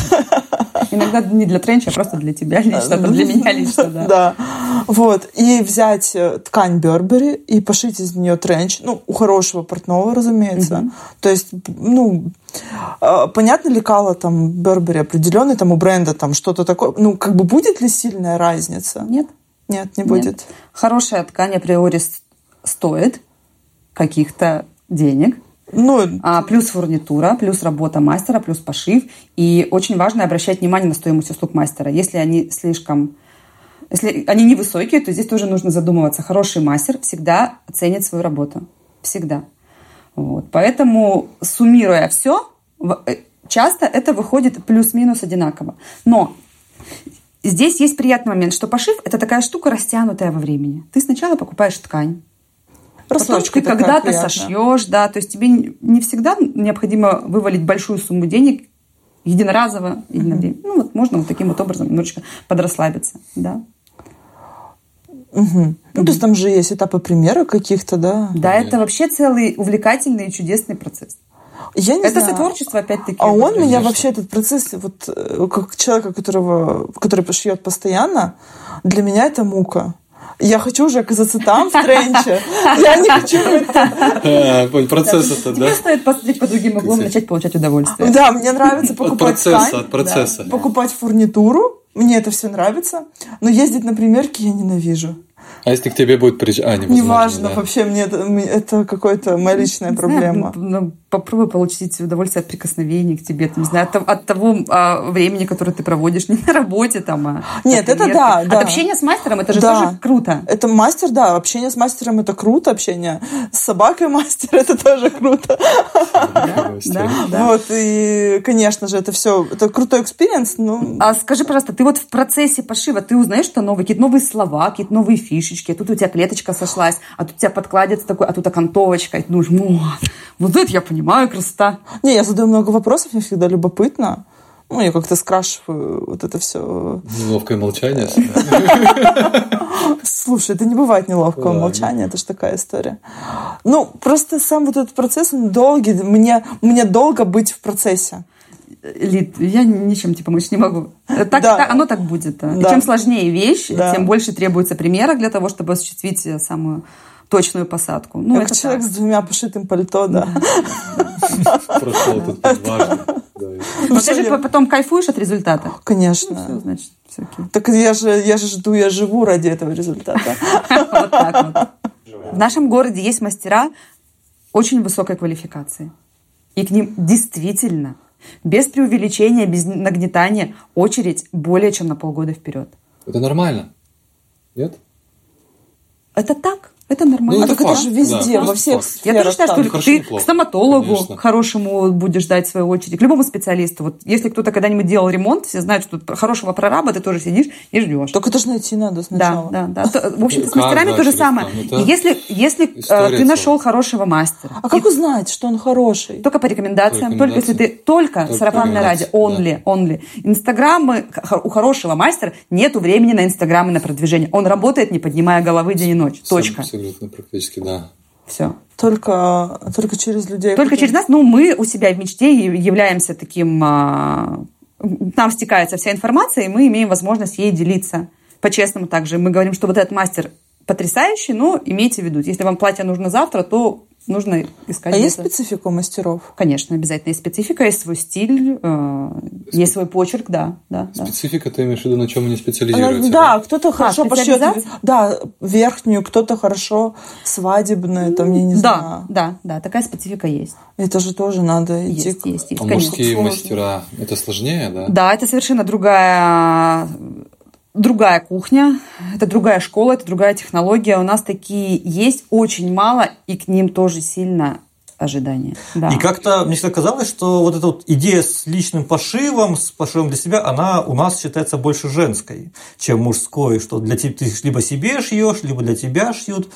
Иногда не для тренча, а просто для тебя лично, для меня лично, да. Да. Вот. И взять э, ткань Бербери и пошить из нее тренч. Ну, у хорошего портного, разумеется. То есть, ну, э, понятно ли кала там Бербери определенный, там у бренда там что-то такое. Ну, как бы будет ли сильная разница? Нет? Нет, не Нет. будет. Хорошая ткань априори стоит каких-то денег. Ну, А, плюс фурнитура, плюс работа мастера, плюс пошив. И очень важно обращать внимание на стоимость услуг мастера. Если они слишком... Если они невысокие, то здесь тоже нужно задумываться. Хороший мастер всегда ценит свою работу. Всегда. Вот. Поэтому, суммируя все, часто это выходит плюс-минус одинаково. Но здесь есть приятный момент, что пошив – это такая штука, растянутая во времени. Ты сначала покупаешь ткань, Потом рассрочка ты такая когда-то сошьешь, да, то есть тебе не всегда необходимо вывалить большую сумму денег единоразово на время. Ну вот можно вот таким вот образом немножечко подрасслабиться, да. Мгм. Ну, то есть там же есть этапы примера каких-то, да? Да, это вообще целый увлекательный и чудесный процесс. Я не это знаю. сотворчество, опять-таки. А он меня вообще этот процесс, вот э, как человека, которого, который пошьет постоянно, для меня это мука. Я хочу уже оказаться там, в тренче. Я не хочу там. А, Процесс это, да? Тебе стоит посмотреть по другим углом начать получать удовольствие. Да, мне нравится От покупать процесса, ткань, от процесса. покупать фурнитуру. Мне это все нравится. Но ездить на примерки я ненавижу. А если к тебе будет приезжать... А, невозможно, Неважно, да. вообще мне это, это какая-то моя личная Не знаю, проблема. Попробуй получить удовольствие от прикосновений к тебе, там, не знаю, от, того- от того а, времени, которое ты проводишь не на работе, там, а Нет, это да, От да. общения с мастером это же Да. тоже круто. Это мастер, да, общение с мастером это круто, общение с собакой мастер это тоже круто. Да, да. Вот, и, конечно же, это все, это крутой experience, ну, А скажи, пожалуйста, ты вот в процессе пошива, ты узнаешь что новые, какие-то новые слова, какие-то новые фишечки, а тут у тебя клеточка сошлась, а тут у тебя подкладец такой, а тут окантовочка, и ты думаешь, «О, вот это я понимаю, красота. не, я задаю много вопросов, мне всегда любопытно. Ну, я как-то скрашиваю вот это все. Неловкое молчание. Слушай, это не бывает неловкого Ладно. молчания, это же такая история. Ну, просто сам вот этот процесс, он долгий. Мне, мне долго быть в процессе. Лид, я ничем тебе помочь не могу. Так, Да. так- оно так будет. да. И чем сложнее вещь, Да. тем больше требуется примеров для того, чтобы осуществить э, самую точную посадку. Ну, как это человек так. с двумя пошитым пальто, да. Прошел тут и- Но ты же по- потом кайфуешь от результата. Все, Конечно. значит, все окей. Так я же, я же жду, я живу ради этого результата. Вот так вот. В нашем городе есть мастера очень высокой квалификации. И к ним действительно, без преувеличения, без нагнетания, очередь более чем на полгода вперед. Это нормально. Нет? Это так, это нормально. Ну, А так это факт, же везде, да, во всех факт. Я тоже считаю, что ты к стоматологу Конечно. хорошему будешь ждать свою очередь, к любому специалисту. Вот если кто-то когда-нибудь делал ремонт, все знают, что хорошего прораба ты тоже сидишь и ждешь. Только это же найти надо Да, сначала. да, да. То- В общем-то, с мастерами да, то же самое. это если, если э, ты нашел хорошего мастера, А как узнать, что он хороший? только по рекомендациям, только если ты только, Только сарафанное радио, only, only. Инстаграмы у хорошего мастера нету времени на инстаграмы, на продвижение. Он работает, не поднимая головы день и ночь. Точка. Абсолютно, практически, да. Все. Только, только через людей. Только которые- через нас, ну, мы у себя в мечте являемся таким... а, нам стекается вся информация, и мы имеем возможность ей делиться. По-честному также. Мы говорим, что вот этот мастер потрясающий, но имейте в виду, если вам платье нужно завтра, то нужно искать А есть где-то. специфика у мастеров? Конечно, обязательно есть специфика, есть свой стиль, э, есть свой почерк, да, да, да. Специфика, ты имеешь в виду, на чем они Она- специализируются? да, кто-то хорошо пошьет да, верхнюю, кто-то хорошо свадебную, там, я не Да, знаю. да, да, такая специфика есть. Это же тоже надо идти. Есть, к- есть, есть, А конечно. мужские сложно. мастера, это сложнее, да? Да, это совершенно другая другая кухня, это другая школа, это другая технология. У нас такие есть очень мало, и к ним тоже сильно ожидания. Да. И как-то мне всегда казалось, что вот эта вот идея с личным пошивом, с пошивом для себя, она у нас считается больше женской, чем мужской, что для тебя ты либо себе шьешь, либо для тебя шьют.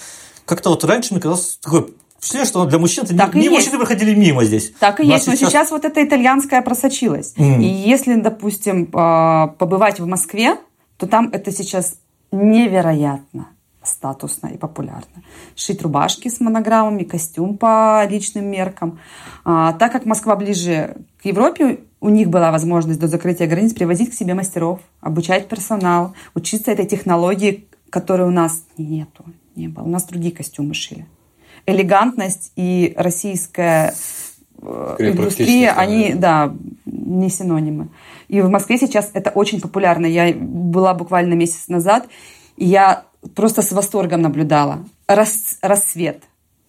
Как-то вот раньше мне казалось такое впечатление, что для мужчин это Так не, не мужчины проходили мимо здесь. Так и есть, но сейчас вот это итальянское просочилось. Мгм. И если, допустим, а, побывать в Москве, то там это сейчас невероятно статусно и популярно. Шить рубашки с монограммами, костюм по личным меркам. А, так как Москва ближе к Европе, у них была возможность до закрытия границ привозить к себе мастеров, обучать персонал, учиться этой технологии, которой у нас нету, не было. У нас другие костюмы шили. Элегантность и российская э, Скорее, индустрия, они, да, не синонимы. И в Москве сейчас это очень популярно. Я была буквально месяц назад, и я просто с восторгом наблюдала рас- рассвет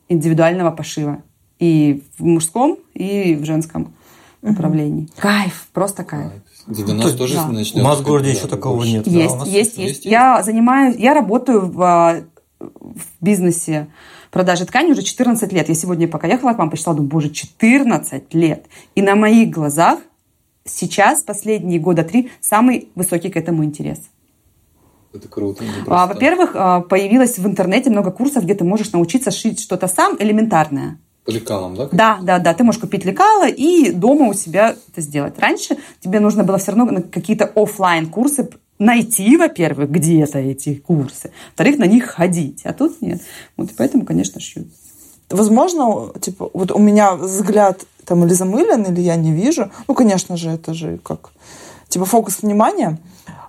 индивидуального пошива. И в мужском, и в женском направлении. Кайф, просто кайф. Где у нас То тоже да. начнет... У нас в городе да, еще такого больше. нет. Да, Есть, есть, есть, есть. есть. Я занимаюсь, я работаю в, а, в бизнесе продажи ткани уже 14 лет. Я сегодня пока ехала к вам, посчитала, думаю, боже, 14 лет. И на моих глазах сейчас, последние года три, самый высокий к этому интерес. Это круто. А. Во-первых, а, появилось в интернете много курсов, где ты можешь научиться шить что-то сам элементарное. По лекалам, да? Да, да, да. Ты можешь купить лекала и дома у себя это сделать. Раньше тебе нужно было все равно какие-то оффлайн курсы найти, во-первых, где-то эти курсы, во-вторых, на них ходить. А тут нет. Вот и поэтому, конечно, шьют. Возможно, типа, вот у меня взгляд там или замылен, или я не вижу. Ну, конечно же, это же как, типа, фокус внимания.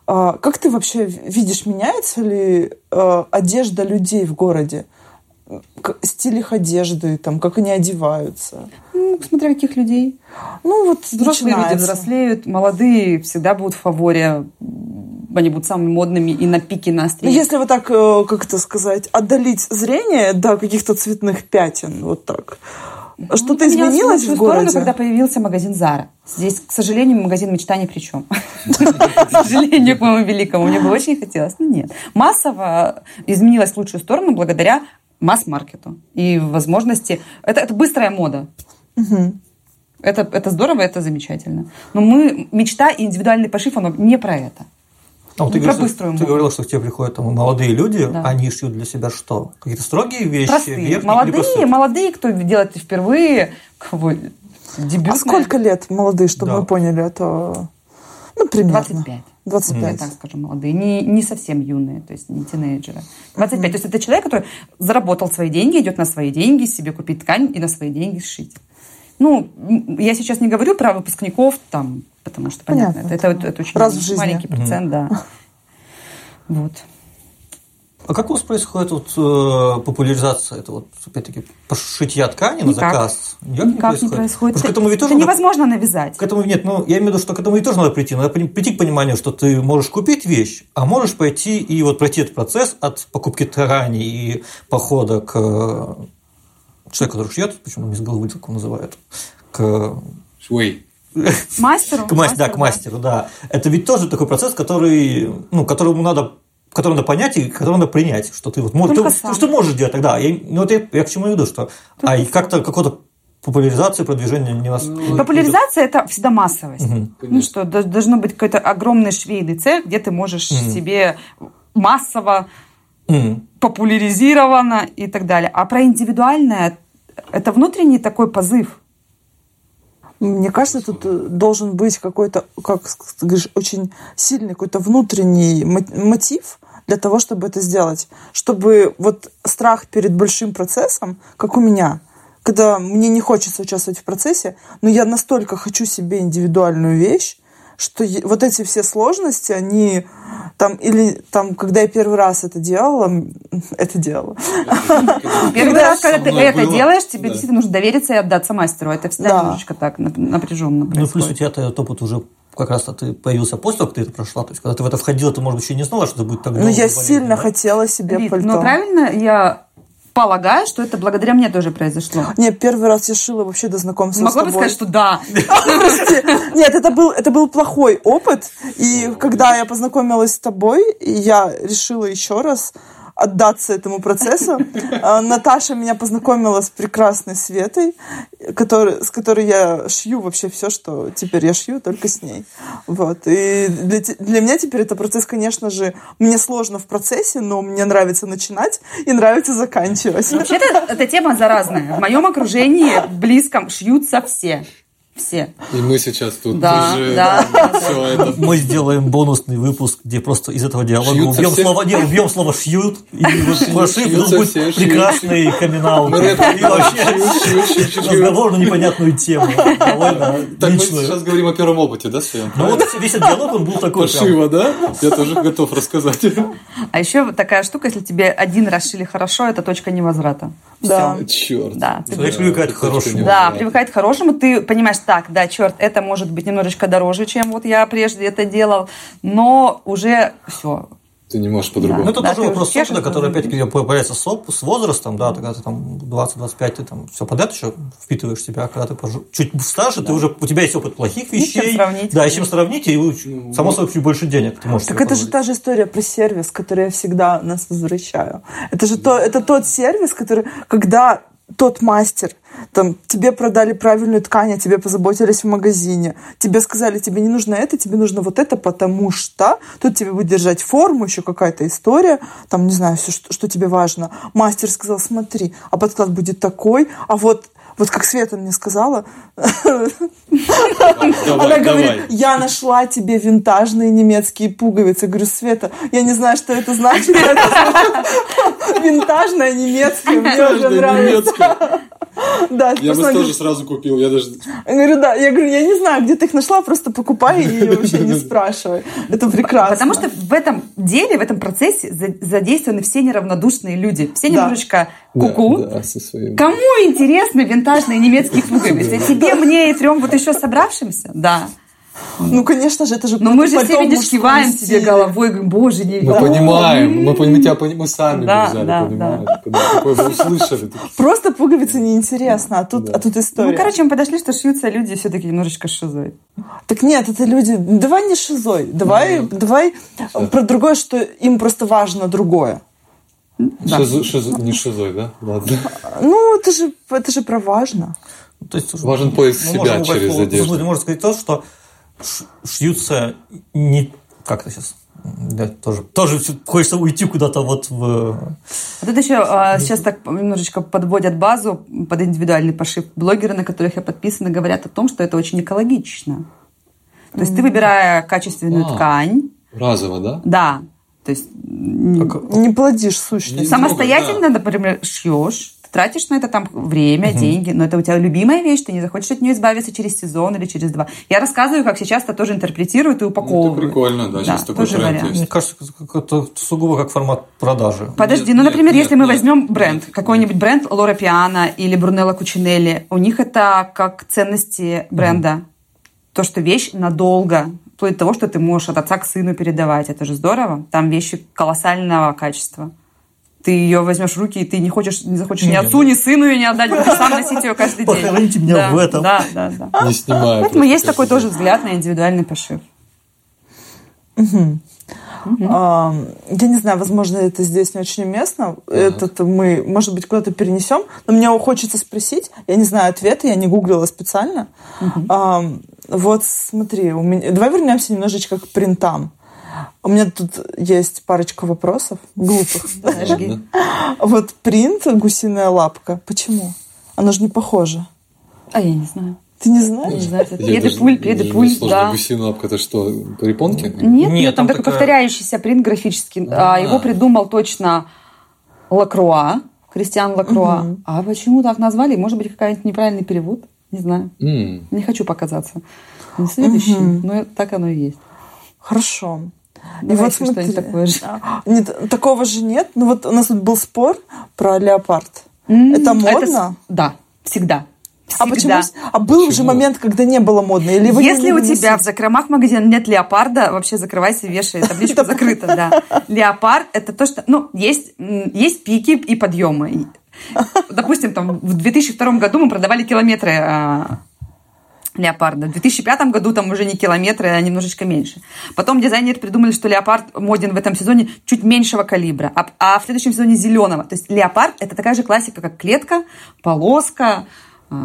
А, как ты вообще видишь, меняется ли э, одежда людей в городе? Стиль их одежды, там, как они одеваются. Ну, смотря каких людей. Ну, вот Взрослые люди взрослеют, молодые всегда будут в фаворе. Они будут самыми модными и на пике, на Ну, острие. если вот так, э, как это сказать, отдалить зрение до каких-то цветных пятен, вот так. Что-то Ну, поменялось изменилось лучшую в городе? сторону, когда появился магазин Зара. Здесь, к сожалению, магазин мечта ни при чем. К сожалению, к моему великому. Мне бы очень хотелось. Но нет. Массово изменилась в лучшую сторону благодаря масс-маркету и возможности. Это, это быстрая мода. Это, это здорово, это замечательно. Но мы, мечта и индивидуальный пошив, оно не про это. А вот ты, Ну, про говоришь, быструю ты говорила, что к тебе приходят там, молодые люди, Да. они шьют для себя что? Какие-то строгие вещи? Простые. верхние Молодые, простые? молодые, кто делает впервые, кого. А сколько лет молодые, чтобы Да. мы поняли это? Ну, примерно. 25. 25. Я так скажу, молодые. Не, не совсем юные, то есть не тинейджеры. 25. То есть это человек, который заработал свои деньги, идет на свои деньги, себе купить ткань и на свои деньги сшить. Ну, я сейчас не говорю про выпускников, там, потому что, понятно, Понятно, это, это это, это очень раз в жизни. маленький процент, да. Вот. А как у вас происходит вот, э, популяризация, это вот, опять-таки, пошитья ткани на Никак. заказ? Никак не происходит. Потому что к этому ведь Это тоже надо- невозможно навязать. К этому нет, ну я имею в виду, что к этому и тоже надо прийти. Надо при- прийти к пониманию, что ты можешь купить вещь, а можешь пойти и вот пройти этот процесс от покупки ткани и похода к человеку, который шьет, почему с головы так его называют, к Швей. Мастеру? к мастеру, да, к мастеру, да. Это ведь тоже такой процесс, который, ну, которому надо который надо понять и который надо принять, что ты вот можешь, Только ты, сам. что можешь делать тогда. Я, ну, вот я, я к чему веду, что а и как-то какого-то популяризация, продвижение не нас. Популяризация – это всегда массовость. Мгм. Ну что, должно быть какой-то огромный швейный цех, где ты можешь себе массово Мгм. популяризировано и так далее. А про индивидуальное – это внутренний такой позыв. Мне кажется, тут э, должен быть какой-то, как ты говоришь, очень сильный какой-то внутренний мо- мотив для того, чтобы это сделать. Чтобы вот страх перед большим процессом, как у меня, когда мне не хочется участвовать в процессе, но я настолько хочу себе индивидуальную вещь, что вот эти все сложности, они там, или там, когда я первый раз это делала, это делала, Первый раз, когда ты это делаешь, тебе действительно нужно довериться и отдаться мастеру. Это всегда Да. немножечко так нап- напряженно Ну, плюс у тебя этот опыт уже как раз ты появился после того, как ты это прошла. То есть, когда ты в это входила, ты, может быть, еще не знала, что это будет так долго Ну, я сильно да? хотела себе Вид, пальто. Но правильно я полагаю, что это благодаря мне тоже произошло. Не, первый раз я шила вообще до знакомства Могла с бы тобой. сказать, что да. Нет, это был, это был плохой опыт. И когда я познакомилась с тобой, я решила еще раз отдаться этому процессу. А, Наташа меня познакомила с прекрасной Светой, который, с которой я шью вообще все, что теперь я шью, только с ней. Вот. И для, для меня теперь это процесс, конечно же, мне сложно в процессе, но мне нравится начинать и нравится заканчивать. Вообще-то эта тема заразная. В моем окружении, близком, шьются все. Все. И мы сейчас тут Да, уже да, да, все это... Мы сделаем бонусный выпуск, где просто из этого диалога Шьются убьем все? слово, не, убьем слово шьют, и прошив, Шьются будет все, шьют. прекрасный камин И вообще Шьют, шьют, шьют. разговор на непонятную тему. Так мы сейчас говорим о первом опыте, да, своем? Ну вот весь этот диалог, он был такой Пошива, да? Я тоже готов рассказать. А еще такая штука, если тебе один раз шили хорошо, это точка невозврата. Да. Черт. Да, ты привыкает к хорошему. Да, привыкает к хорошему, ты понимаешь, так, да, черт, это может быть немножечко дороже, чем вот я прежде это делал, но уже все. Ты не можешь Ну, по-другому. это Да, тоже вопрос чешешь, опыта, который, да. опять-таки, появляется с, с возрастом, да, когда ты там 20-25, ты там все подряд еще впитываешь себя, когда ты пожу- чуть старше, ты уже, у тебя есть опыт плохих Есть чем вещей. сравнить. Да, и чем сравнить, и у- само собой чуть больше денег ты можешь Так это же позволить. та же история про сервис, который я всегда нас возвращаю. Это же то, это тот сервис, который, когда тот мастер, там, тебе продали правильную ткань, а тебе позаботились в магазине, тебе сказали, тебе не нужно это, тебе нужно вот это, потому что тут тебе будет держать форму, еще какая-то история, там, не знаю, все, что, что тебе важно. Мастер сказал, смотри, а подклад будет такой, а вот вот как Света мне сказала, она говорит, я нашла тебе винтажные немецкие пуговицы. Я говорю, Света, я не знаю, что это значит. Винтажная немецкая, мне уже нравится. Да, Я бы тоже сразу купил. Я даже... я говорю, да, я говорю, я не знаю, где ты их нашла, просто покупай и вообще не спрашивай. Это прекрасно. Потому что в этом деле, в этом процессе за- задействованы все неравнодушные люди. Все немножечко куку. Кому интересны винтажные немецкие пуговицы? Тебе, мне и трем вот еще собравшимся? Да. Ну, конечно же, это же Но мы же все, видишь, киваем себе головой, говорим, боже, не Мы понимаем, мы, мы тебя мы сами Да, взяли, да, понимаешь? Когда такое вы услышали. Просто пуговицы неинтересно, а тут, Да. а тут история. Ну, короче, мы подошли, что шьются люди все-таки немножечко шизой. Так нет, это люди... Давай не шизой. Давай, давай про другое, что им просто важно другое. Шизо- шизо- не шизой, да? Ладно. Ну, это же, это же про важно. То есть, Важен поиск мы себя можем через слово- одежду. Можно сказать то, что шьются не... Как это сейчас? Да, тоже, тоже хочется уйти куда-то вот в... А тут еще а, сейчас так немножечко подводят базу под индивидуальный пошив. Блогеры, на которых я подписана, говорят о том, что это очень экологично. То есть ты, выбирая качественную А. ткань, Разово, да? да, то есть Как- Не плодишь сущность. Самостоятельно, да. например, шьешь, ты тратишь на это там время, деньги, но это у тебя любимая вещь, ты не захочешь от нее избавиться через сезон или через два. Я рассказываю, как сейчас это тоже интерпретируют и Ну, упаковывают. это прикольно, да, сейчас такой тоже тренд вариант. есть. Мне кажется, это сугубо как формат продажи. Подожди, Нет, ну, нет, например, нет, если мы нет, возьмем нет. бренд, какой-нибудь бренд Лора Пиана или Брунелла Кучинелли, у них это как ценности бренда. То, что вещь надолго, вплоть до того, что ты можешь от отца к сыну передавать. Это же здорово. Там вещи колоссального качества. Ты ее возьмешь в руки, и ты не хочешь, не захочешь ни Нет. отцу, ни сыну ее не отдать, будешь сам носить ее каждый день. Похороните меня Да, в этом. Да, да, да. Не снимая. Поэтому есть такой тоже взгляд на индивидуальный пошив. А, я не знаю, возможно, это здесь не очень уместно. Это мы, может быть, куда-то перенесем. Но мне хочется спросить. Я не знаю ответа, я не гуглила специально. А, вот смотри, у меня... давай вернемся немножечко к принтам. У меня тут есть парочка вопросов глупых. Вот принт гусиная лапка. Почему? Оно же не похоже. А я не знаю. Ты не Не знаешь? знаю, мне даже педипуль, сложно. да. Гусиная лапка, это что, перепонки? Нет, Нет, там, там такой такая- повторяющийся принт графический. А, А. его придумал точно Лакруа, Кристиан Лакруа. А почему так назвали? Может быть, какой-нибудь неправильный перевод? Не знаю. М, Не хочу показаться. Не следующий, но так оно и есть. Хорошо. И Давай вот еще что-нибудь смотри. такое же. Нет, такого же нет. Ну вот у нас тут был спор про леопард. М, Это модно? Да, всегда. А почему? Всегда. А был же Почему? момент, когда не было модно? Или вы не Если у любите тебя в закромах магазина нет леопарда, вообще закрывайся, вешай табличку закрыто, да. Леопард это то, что... Ну, есть, есть пики и подъемы. Допустим, там в 2002 году мы продавали километры а, леопарда. В 2005 году там уже не километры, а немножечко меньше. Потом дизайнеры придумали, что леопард моден в этом сезоне чуть меньшего калибра, а, а в следующем сезоне зеленого. То есть леопард это такая же классика, как клетка, полоска,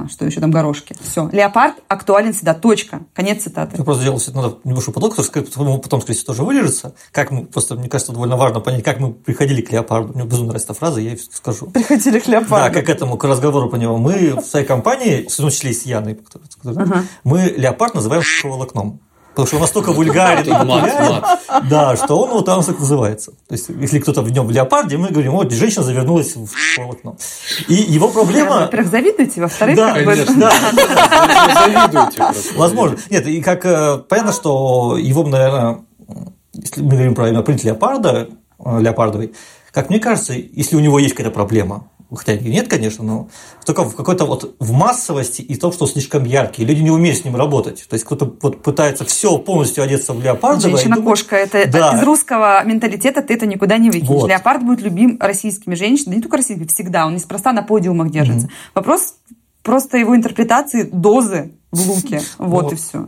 что еще там, горошки. Все. Леопард актуален всегда. Точка. Конец цитаты. Я просто сделал надо небольшой поток, который потом, скорее всего, тоже вылежится. Как мы, просто, мне кажется, довольно важно понять, как мы приходили к леопарду. Мне безумно нравится эта фраза, я ее скажу. Приходили к леопарду. Да, как к этому, к разговору по нему. Мы в своей компании, в том числе и с Яной, uh-huh. мы леопард называем волокном. Потому что он настолько вульгарен, мат, да, что он вот там так называется. То есть, если кто-то в нем в леопарде, мы говорим, вот, женщина завернулась в волокно. И его проблема... Во-первых, завидуете, во-вторых, да, как конечно, бы... да. Завидуете Возможно. Нет, и как э, понятно, что его, наверное, если мы говорим про принт леопарда, э, леопардовый, как мне кажется, если у него есть какая-то проблема, хотя нет, конечно, но только в какой-то вот в массовости и том, что он слишком яркий. Люди не умеют с ним работать. То есть кто-то вот пытается все полностью одеться в леопардовое. Женщина-кошка. Это да. из русского менталитета ты это никуда не выкинешь. Вот. Леопард будет любим российскими женщинами, да не только российскими, всегда. Он неспроста на подиумах держится. Mm-hmm. Вопрос просто его интерпретации дозы в луке. Вот, вот. и все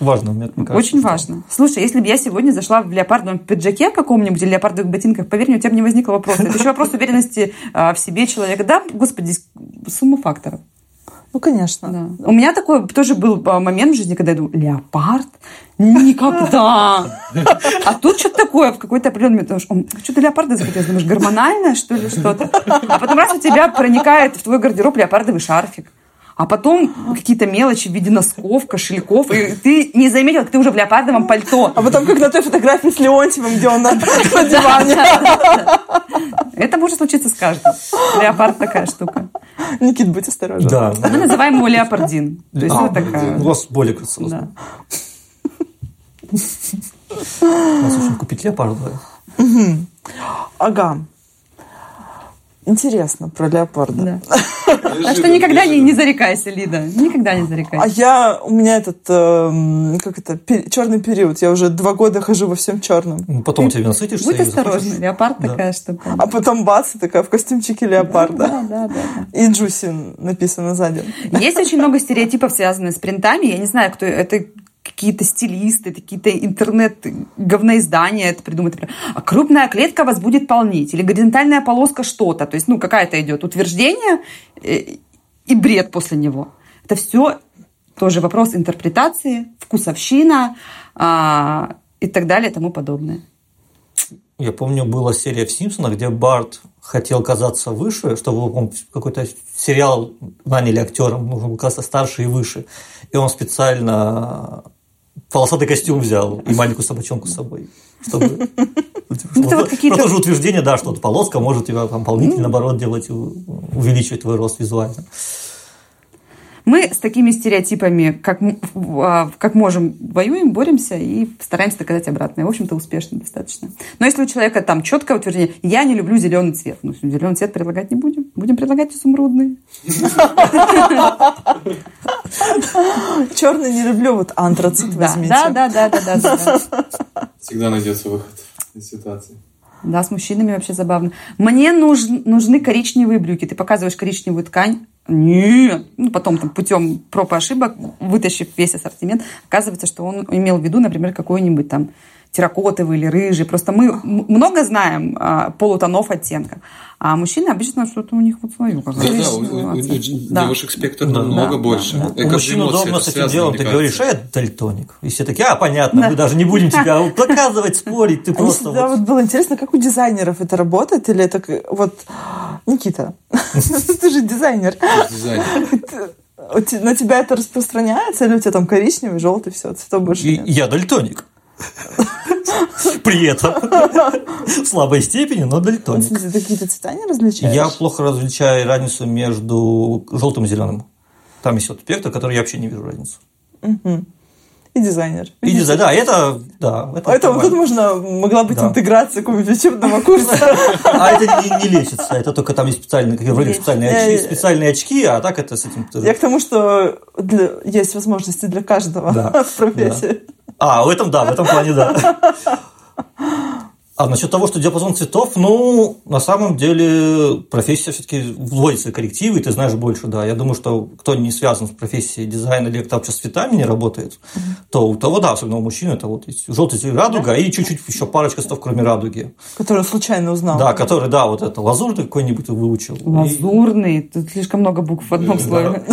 важно, мне кажется. Очень важно. Слушай, если бы я сегодня зашла в леопардовом пиджаке каком-нибудь или леопардовых ботинках, поверь мне, у тебя бы не возникло вопроса. Это еще вопрос уверенности а, в себе человека. Да, господи, сумма факторов. Ну, конечно. Да. У меня такой тоже был а, момент в жизни, когда я думаю, леопард? Никогда! А тут что-то такое в какой-то определенный момент. Думаешь, что-то леопарда захотелось. Думаешь, гормональное, что ли, что-то? А потом раз у тебя проникает в твой гардероб леопардовый шарфик а потом какие-то мелочи в виде носков, кошельков, и ты не заметил, как ты уже в леопардовом пальто. А потом, как на той фотографии с Леонтьевым, где он на, на диване. Это может случиться с каждым. Леопард такая штука. Никит, будь осторожен. Да. Мы называем его леопардин. То есть а, вот такая. У вас более красиво. Да. Нас купить леопардовое. Ага. Интересно про леопарда. Да. Так что никогда не, не зарекайся, Лида. Никогда не зарекайся. А я, у меня этот, э, как это, пер, черный период. Я уже два года хожу во всем черном. Ну, потом у тебя насытишься. Будь осторожна, леопард да. такая штука. А потом бац, такая в костюмчике леопарда. Да, да, да, да. И Джуси написано сзади. Есть очень много стереотипов, связанных с принтами. Я не знаю, кто это какие-то стилисты, какие-то интернет-говноиздания это придумают. А крупная клетка вас будет полнить. Или горизонтальная полоска что-то. То есть, ну, какая-то идет утверждение э, и бред после него. Это все тоже вопрос интерпретации, вкусовщина а, и так далее и тому подобное. Я помню, была серия в Симпсонах, где Барт хотел казаться выше, чтобы он какой-то сериал наняли актером, нужно казаться старше и выше. И он специально полосатый костюм взял и маленькую собачонку с собой. Чтобы... Ну, это же утверждение, да, что полоска может тебя там полнительно, наоборот, делать, увеличивать твой рост визуально. Мы с такими стереотипами, как, а, как можем, воюем, боремся и стараемся доказать обратное. В общем-то, успешно достаточно. Но если у человека там четкое утверждение, я не люблю зеленый цвет, ну, зеленый цвет предлагать не будем. Будем предлагать изумрудный. Черный не люблю, вот антрацит возьмите. Да, да, да, да, да. Всегда найдется выход из ситуации. Да, с мужчинами вообще забавно. Мне нуж, нужны коричневые брюки. Ты показываешь коричневую ткань, нет. Ну, потом там, путем проб и ошибок, вытащив весь ассортимент, оказывается, что он имел в виду, например, какой-нибудь там терракотовый или рыжий. Просто мы много знаем а, полутонов оттенков. А мужчины обычно что-то у них вот свое. Да, да, у, у, у девушек спектр да, намного да, больше. Да, да. У мужчин удобно с этим делом. Ты говоришь, а это дальтоник. И все такие, а, понятно, да. мы даже не будем тебя доказывать, спорить. Ты просто... Да, вот было интересно, как у дизайнеров это работает? Или это вот... Никита, ты же дизайнер. На тебя это распространяется? Или у тебя там коричневый, желтый, все, цветов больше нет? Я дальтоник. При этом. В слабой степени, но дальтоник. Ты какие-то цвета не различаешь? Я плохо различаю разницу между желтым и зеленым. Там есть вот спектр, который я вообще не вижу разницу. И дизайнер. И дизайнер, да, это, да. Это, это вот тут можно, могла быть да. интеграция какого-нибудь учебного курса. А это не, не лечится, это только там есть специальные, как вроде специальные очки, специальные очки, а так это с этим... Я к тому, что есть возможности для каждого в профессии. А, в этом, да, в этом плане, да. А насчет того, что диапазон цветов, ну, на самом деле профессия все-таки вводится коррективы, и ты знаешь больше, да. Я думаю, что кто не связан с профессией дизайна или кто вообще с цветами не работает, то у того, да, особенно у мужчин, это вот есть желтый радуга и чуть-чуть еще парочка цветов, кроме радуги. Которую случайно узнал. Да, который, да, вот это лазурный какой-нибудь выучил. И- Лазурный. Тут слишком много букв в одном слове.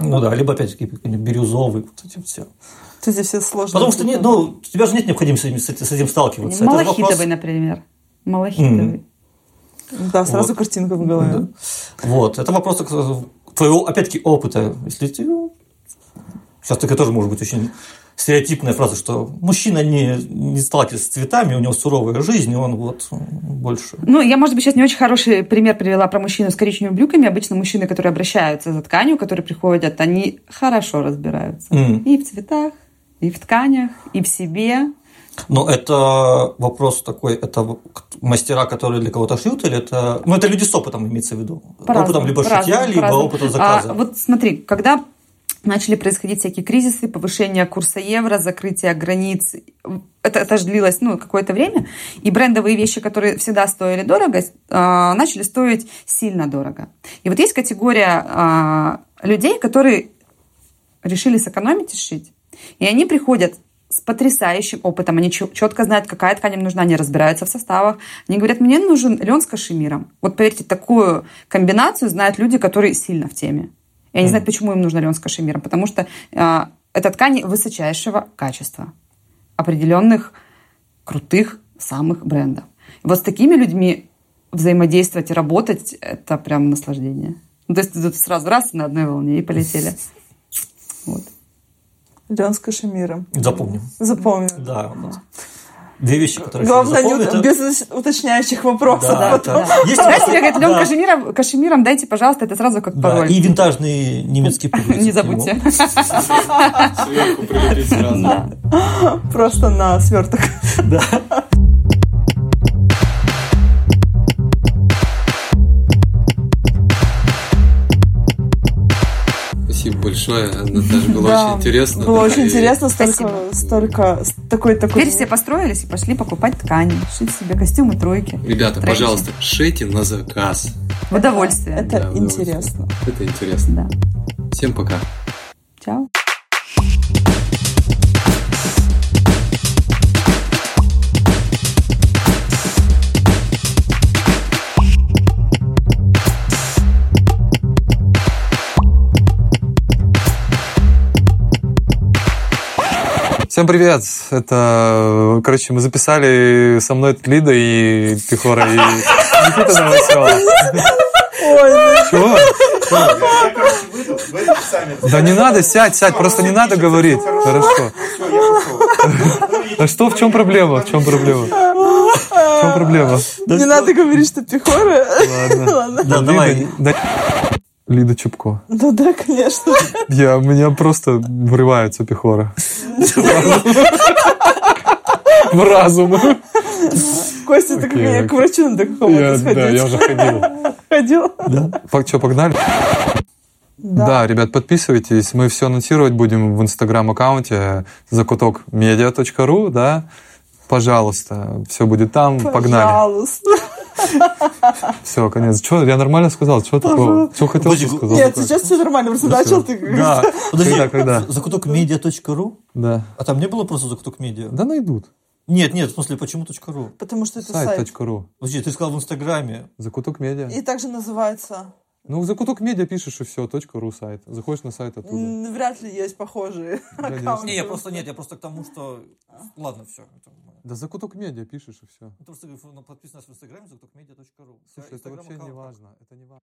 Ну да, либо опять-таки бирюзовый, вот эти все. Вот эти все сложные. Потому что, не, ну, у тебя же нет необходимости с этим, с этим сталкиваться. Малахитовый, вопрос- например. Малахитовый. Да, сразу Вот. картинка в голове. Вот, это вопрос твоего, опять-таки, опыта. Если ты... Сейчас такая тоже может быть очень стереотипная фраза, что мужчина не, не сталкивается с цветами, у него суровая жизнь, и он вот больше... Ну, я, может быть, сейчас не очень хороший пример привела про мужчину с коричневыми брюками. Обычно мужчины, которые обращаются за тканью, которые приходят, они хорошо разбираются. М. И в цветах, и в тканях, и в себе. Но это вопрос такой, это мастера, которые для кого-то шьют, или это... Ну, это люди с опытом имеется в виду. По-разному, опытом либо по-разному, шитья, либо опытом заказа. А, вот смотри, когда начали происходить всякие кризисы, повышение курса евро, закрытие границ, это, это же длилось ну, какое-то время, и брендовые вещи, которые всегда стоили дорого, а, начали стоить сильно дорого. И вот есть категория а, людей, которые решили сэкономить и сшить. И они приходят с потрясающим опытом. Они четко знают, какая ткань им нужна, они разбираются в составах. Они говорят, мне нужен лен с кашемиром. Вот поверьте, такую комбинацию знают люди, которые сильно в теме. И они знают, почему им нужен лен с кашемиром. Потому что э, это ткани высочайшего качества. Определенных крутых самых брендов. И вот с такими людьми взаимодействовать и работать – это прям наслаждение. Ну, то есть тут сразу раз на одной волне и полетели. Вот. Лен с кашемиром. Запомним. Запомнил. Да. вот. Две вещи, которые Главное, не ут- без уточняющих вопросов. Да, потом. да. Есть Когда тебе говорят, Лен да. кашемиром, кашемиром дайте, пожалуйста, это сразу как Да, пароль. и винтажные немецкие пуговицы. Не забудьте. Сверху прилепить сразу. Просто на сверток. Спасибо большое, Наташа, было Да, очень интересно. Было очень И интересно, столько, Спасибо. столько, такой такой. Теперь все построились и пошли покупать ткани, шить себе костюмы тройки. Ребята, Тренчи. пожалуйста, шейте на заказ. В удовольствие. Это Да, удовольствие. интересно. Это интересно. Да. Всем пока. Чао. Всем привет! Это, короче, мы записали со мной Лида и Пихора и Никита Новоселова. Ой, Чего? Да не надо, сядь, сядь, просто не надо говорить. Хорошо. А что, в чем проблема? В чем проблема? В чем проблема? не надо говорить, что пехоры. Ладно. Да, давай. Да- Лида Чубко. Ну да, конечно. Я, у меня просто врывается пехора. В разум. Костя, ты Окей, как- окей. к врачу надо какому-то сходить. да, я уже ходил. Ходил? Что, погнали? Да. ребят, подписывайтесь. Мы все анонсировать будем в инстаграм-аккаунте закутокмедиа.ру, да. Пожалуйста, все будет там. Погнали. Пожалуйста. Все, конец. Что, я нормально сказал? Что такого? Что хотел, что сказал? Нет, сейчас все нормально, просто Ну, начал ты. Да. Подожди, Когда, когда? закутокмедиа.ру? Да. А там не было просто закуток медиа? Да найдут. Нет, нет, в смысле, почему .ру? Потому что это сайт. Сайт.ру. Подожди, ты сказал в Инстаграме. Закуток медиа. И также называется. Ну, в закуток медиа пишешь и все, .ру сайт. Заходишь на сайт оттуда. Вряд ли есть похожие аккаунты. Не, я просто нет, я просто к тому, что... Ладно, все. Да закуток медиа пишешь и все. Просто подписано в Инстаграме закутокмедиа.ру. Слушай, это вообще не важно. Это не важно.